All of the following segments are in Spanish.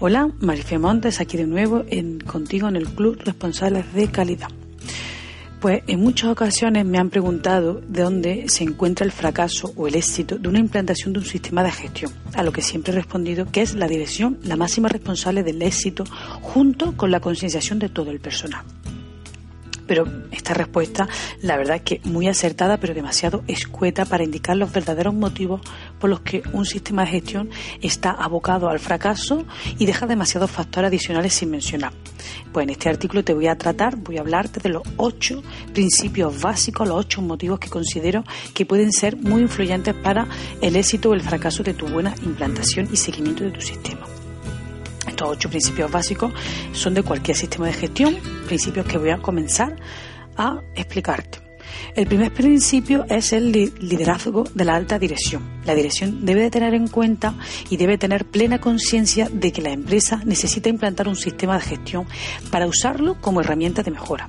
Hola, Marifé Montes, aquí de nuevo en, contigo en el Club Responsables de Calidad. Pues en muchas ocasiones me han preguntado de dónde se encuentra el fracaso o el éxito de una implantación de un sistema de gestión, a lo que siempre he respondido que es la dirección la máxima responsable del éxito junto con la concienciación de todo el personal. Pero esta respuesta, la verdad es que muy acertada, pero demasiado escueta para indicar los verdaderos motivos por los que un sistema de gestión está abocado al fracaso y deja demasiados factores adicionales sin mencionar. Pues en este artículo te voy a tratar, voy a hablarte de los ocho principios básicos, los ocho motivos que considero que pueden ser muy influyentes para el éxito o el fracaso de tu buena implantación y seguimiento de tu sistema. Estos ocho principios básicos son de cualquier sistema de gestión, principios que voy a comenzar a explicarte. El primer principio es el liderazgo de la alta dirección. La dirección debe de tener en cuenta y debe tener plena conciencia de que la empresa necesita implantar un sistema de gestión para usarlo como herramienta de mejora.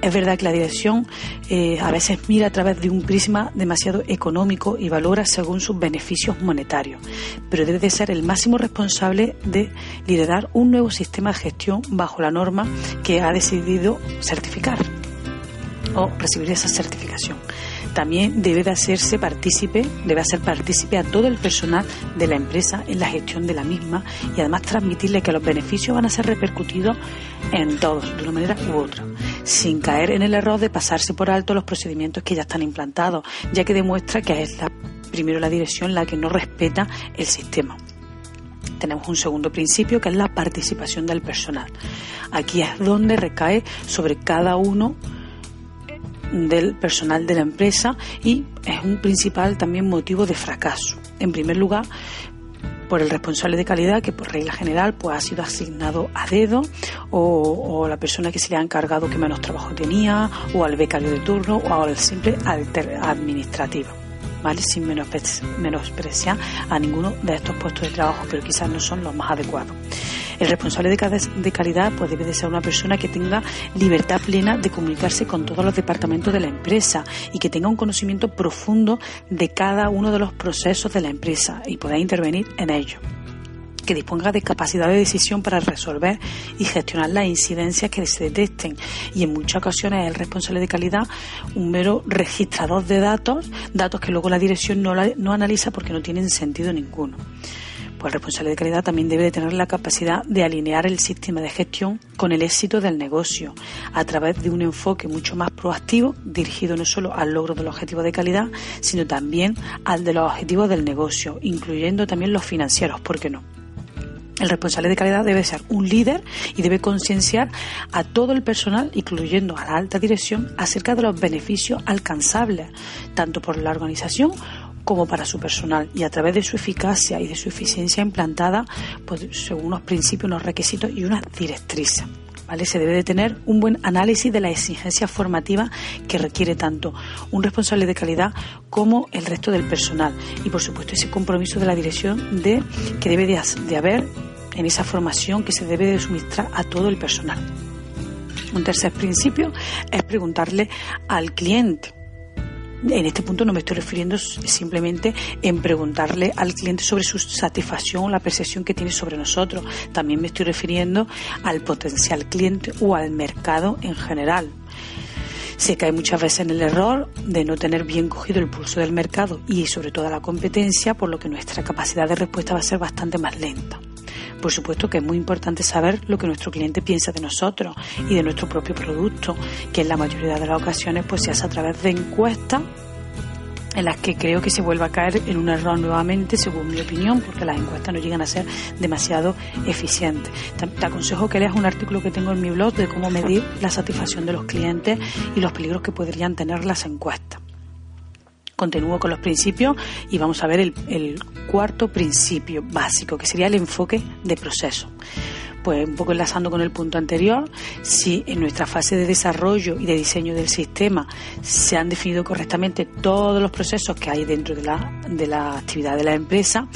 Es verdad que la dirección eh, a veces mira a través de un prisma demasiado económico y valora según sus beneficios monetarios, pero debe de ser el máximo responsable de liderar un nuevo sistema de gestión bajo la norma que ha decidido certificar o recibir esa certificación. También debe de hacerse partícipe, debe hacer partícipe a todo el personal de la empresa en la gestión de la misma y además transmitirle que los beneficios van a ser repercutidos en todos, de una manera u otra, sin caer en el error de pasarse por alto los procedimientos que ya están implantados, ya que demuestra que es la, primero la dirección la que no respeta el sistema tenemos un segundo principio que es la participación del personal. Aquí es donde recae sobre cada uno del personal de la empresa y es un principal también motivo de fracaso. En primer lugar, por el responsable de calidad que por regla general pues ha sido asignado a dedo o, la persona que se le ha encargado que menos trabajo tenía o al becario de turno o al simple administrativo. ¿Vale? sin menospreciar a ninguno de estos puestos de trabajo, pero quizás no son los más adecuados. El responsable de, calidad pues debe de ser una persona que tenga libertad plena de comunicarse con todos los departamentos de la empresa y que tenga un conocimiento profundo de cada uno de los procesos de la empresa y pueda intervenir en ellos que disponga de capacidad de decisión para resolver y gestionar las incidencias que se detecten. Y en muchas ocasiones es el responsable de calidad un mero registrador de datos, datos que luego la dirección no analiza porque no tienen sentido ninguno. Pues el responsable de calidad también debe de tener la capacidad de alinear el sistema de gestión con el éxito del negocio a través de un enfoque mucho más proactivo dirigido no solo al logro de los objetivos de calidad, sino también al de los objetivos del negocio, incluyendo también los financieros, ¿por qué no? El responsable de calidad debe ser un líder y debe concienciar a todo el personal, incluyendo a la alta dirección, acerca de los beneficios alcanzables, tanto por la organización como para su personal y a través de su eficacia y de su eficiencia implantada pues, según unos principios, unos requisitos y unas directrices. ¿Vale? Se debe de tener un buen análisis de la exigencia formativa que requiere tanto un responsable de calidad como el resto del personal y por supuesto ese compromiso de la dirección de que debe de, de haber en esa formación que se debe de suministrar a todo el personal. Un tercer principio es preguntarle al cliente en este punto no me estoy refiriendo simplemente en preguntarle al cliente sobre su satisfacción o la percepción que tiene sobre nosotros. También me estoy refiriendo al potencial cliente o al mercado en general. Se cae muchas veces en el error de no tener bien cogido el pulso del mercado y sobre todo la competencia, por lo que nuestra capacidad de respuesta va a ser bastante más lenta. Por supuesto que es muy importante saber lo que nuestro cliente piensa de nosotros y de nuestro propio producto, que en la mayoría de las ocasiones pues se hace a través de encuestas en las que creo que se vuelve a caer en un error nuevamente, según mi opinión, porque las encuestas no llegan a ser demasiado eficientes. Te aconsejo que leas un artículo que tengo en mi blog de cómo medir la satisfacción de los clientes y los peligros que podrían tener las encuestas. Continúo con los principios y vamos a ver el, cuarto principio básico, que sería el enfoque de proceso. Pues un poco enlazando con el punto anterior, si en nuestra fase de desarrollo y de diseño del sistema se han definido correctamente todos los procesos que hay dentro de la, de la actividad de la empresa,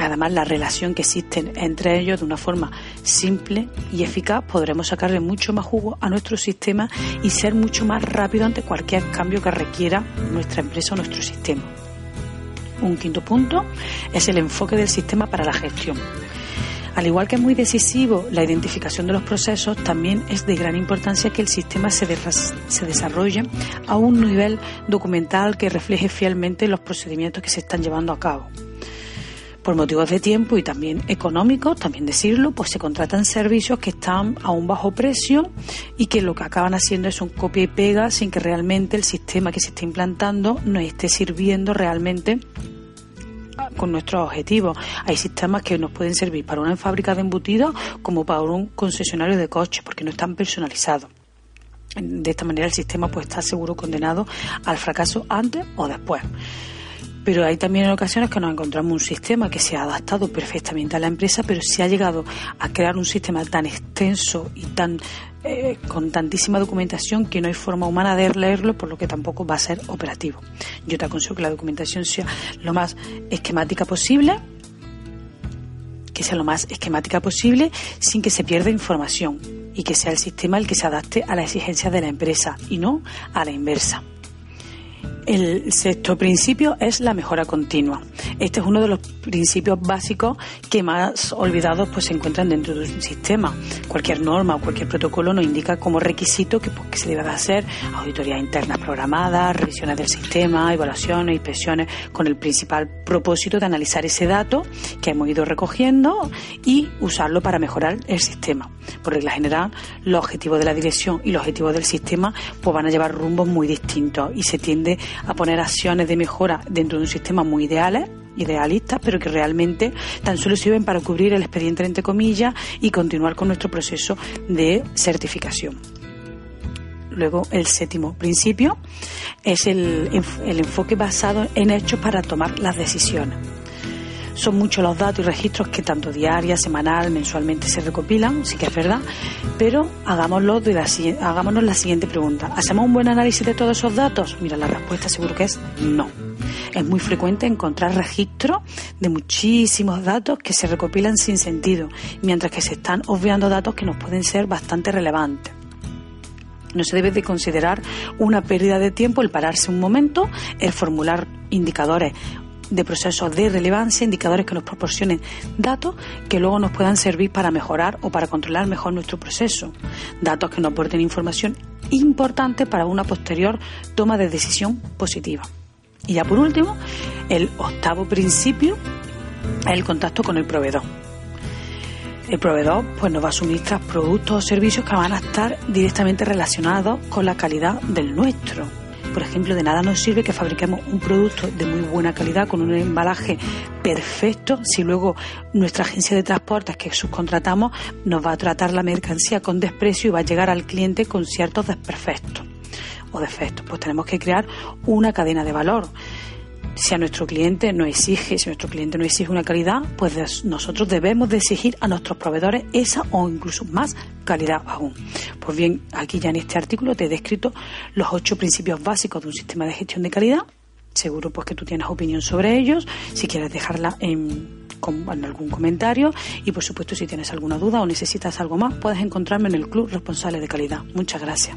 además la relación que existe entre ellos de una forma simple y eficaz, podremos sacarle mucho más jugo a nuestro sistema y ser mucho más rápido ante cualquier cambio que requiera nuestra empresa o nuestro sistema. Un quinto punto es el enfoque del sistema para la gestión. Al igual que es muy decisivo la identificación de los procesos, también es de gran importancia que el sistema se, se desarrolle a un nivel documental que refleje fielmente los procedimientos que se están llevando a cabo por motivos de tiempo y también económicos, también decirlo, pues se contratan servicios que están a un bajo precio y que lo que acaban haciendo es un copia y pega sin que realmente el sistema que se está implantando nos esté sirviendo realmente con nuestros objetivos. Hay sistemas que nos pueden servir para una fábrica de embutidos como para un concesionario de coches porque no están personalizados. De esta manera el sistema pues está seguro condenado al fracaso antes o después. Pero hay también ocasiones que nos encontramos un sistema que se ha adaptado perfectamente a la empresa, pero se ha llegado a crear un sistema tan extenso y tan eh, con tantísima documentación que no hay forma humana de leerlo, por lo que tampoco va a ser operativo. Yo te aconsejo que la documentación sea lo más esquemática posible, que sea lo más esquemática posible sin que se pierda información y que sea el sistema el que se adapte a las exigencias de la empresa y no a la inversa. El sexto principio es la mejora continua. Este es uno de los principios básicos que más olvidados pues, se encuentran dentro de un sistema. Cualquier norma o cualquier protocolo nos indica como requisito que, pues, que se debe hacer auditorías internas programadas, revisiones del sistema, evaluaciones, inspecciones, con el principal propósito de analizar ese dato que hemos ido recogiendo y usarlo para mejorar el sistema. Por regla general, los objetivos de la dirección y los objetivos del sistema pues, van a llevar rumbos muy distintos y se tiende a poner acciones de mejora dentro de un sistema muy ideales idealistas, pero que realmente tan solo sirven para cubrir el expediente entre comillas y continuar con nuestro proceso de certificación. Luego, el séptimo principio es el, el enfoque basado en hechos para tomar las decisiones. Son muchos los datos y registros que tanto diaria, semanal, mensualmente se recopilan, sí que es verdad, pero hagámoslo de la, hagámonos la siguiente pregunta. ¿Hacemos un buen análisis de todos esos datos? Mira, la respuesta seguro que es no. Es muy frecuente encontrar registros de muchísimos datos que se recopilan sin sentido, mientras que se están obviando datos que nos pueden ser bastante relevantes. No se debe de considerar una pérdida de tiempo el pararse un momento, el formular indicadores de procesos de relevancia, indicadores que nos proporcionen datos que luego nos puedan servir para mejorar o para controlar mejor nuestro proceso. Datos que nos aporten información importante para una posterior toma de decisión positiva. Y ya por último, el octavo principio es el contacto con el proveedor. El proveedor pues nos va a suministrar productos o servicios que van a estar directamente relacionados con la calidad del nuestro por ejemplo, de nada nos sirve que fabriquemos un producto de muy buena calidad con un embalaje perfecto si luego nuestra agencia de transportes que subcontratamos nos va a tratar la mercancía con desprecio y va a llegar al cliente con ciertos desperfectos o defectos. Pues tenemos que crear una cadena de valor si a nuestro cliente no exige, si nuestro cliente no exige una calidad, pues nosotros debemos de exigir a nuestros proveedores esa o incluso más calidad aún. Pues bien, aquí ya en este artículo te he descrito los ocho principios básicos de un sistema de gestión de calidad. Seguro pues que tú tienes opinión sobre ellos, si quieres dejarla en, en algún comentario y por supuesto si tienes alguna duda o necesitas algo más, puedes encontrarme en el Club Responsable de Calidad. Muchas gracias.